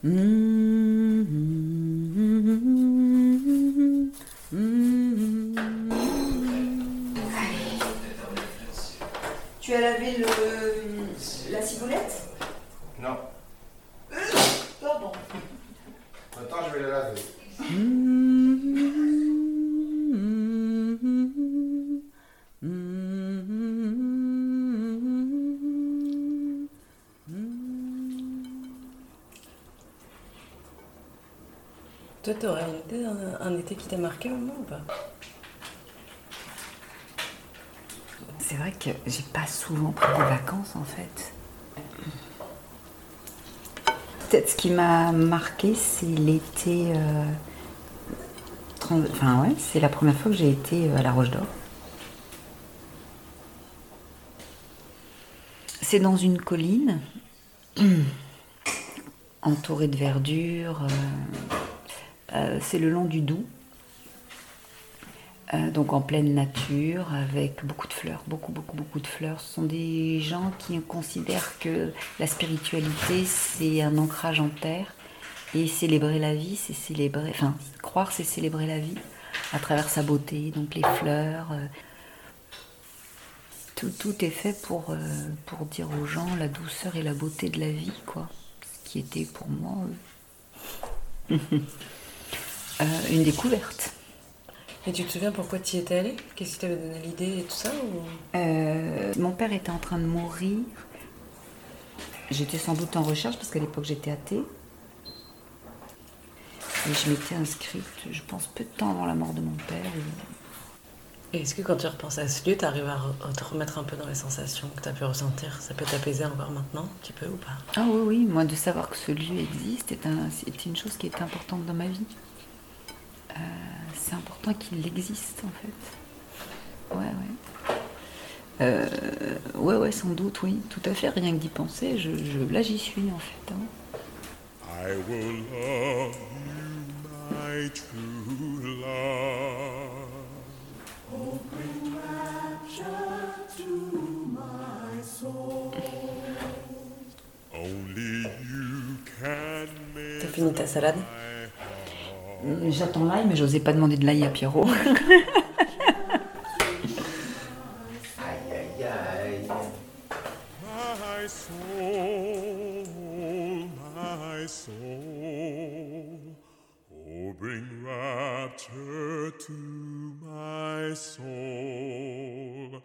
Tu as lavé le, la ciboulette? Non. Pardon. Attends, je vais la laver. Toi, t'aurais un été, un, un été qui t'a marqué au moins ou pas? C'est vrai que j'ai pas souvent pris des vacances en fait. Peut-être ce qui m'a marqué, c'est l'été. euh, Enfin, ouais, c'est la première fois que j'ai été euh, à la Roche d'Or. C'est dans une colline, entourée de verdure. euh, c'est le long du Doubs. Euh, donc en pleine nature, avec beaucoup de fleurs, beaucoup, beaucoup, beaucoup de fleurs. Ce sont des gens qui considèrent que la spiritualité, c'est un ancrage en terre. Et célébrer la vie, c'est célébrer, enfin, croire, c'est célébrer la vie à travers sa beauté, donc les fleurs. euh, tout, est fait pour, euh, dire aux gens la douceur et la beauté de la vie, quoi. Qui était pour moi euh, une découverte. Et tu te souviens pourquoi tu y étais allé Qu'est-ce qui t'avait donné l'idée et tout ça ou... Euh, mon père était en train de mourir. J'étais sans doute en recherche parce qu'à l'époque j'étais athée. Et je m'étais inscrite, je pense, peu de temps avant la mort de mon père. Et est-ce que quand tu repenses à ce lieu, tu arrives à, te remettre un peu dans les sensations que tu as pu ressentir? Ça peut t'apaiser encore maintenant, un petit peu ou pas? Ah oui, oui, moi de savoir que ce lieu existe un- c'est une chose qui est importante dans ma vie. Euh, c'est important qu'il existe en fait. Ouais, ouais. Euh, ouais, ouais, sans doute, oui, tout à fait. Rien que d'y penser, je, je- là j'y suis en fait. hein. I will love you, my true love. Only you can make T'as fini ta salade? J'attends l'ail, mais j'osais pas demander de l'ail à Pierrot. Aïe, aïe, aïe. my soul, my soul. Oh, bring rapture to my soul.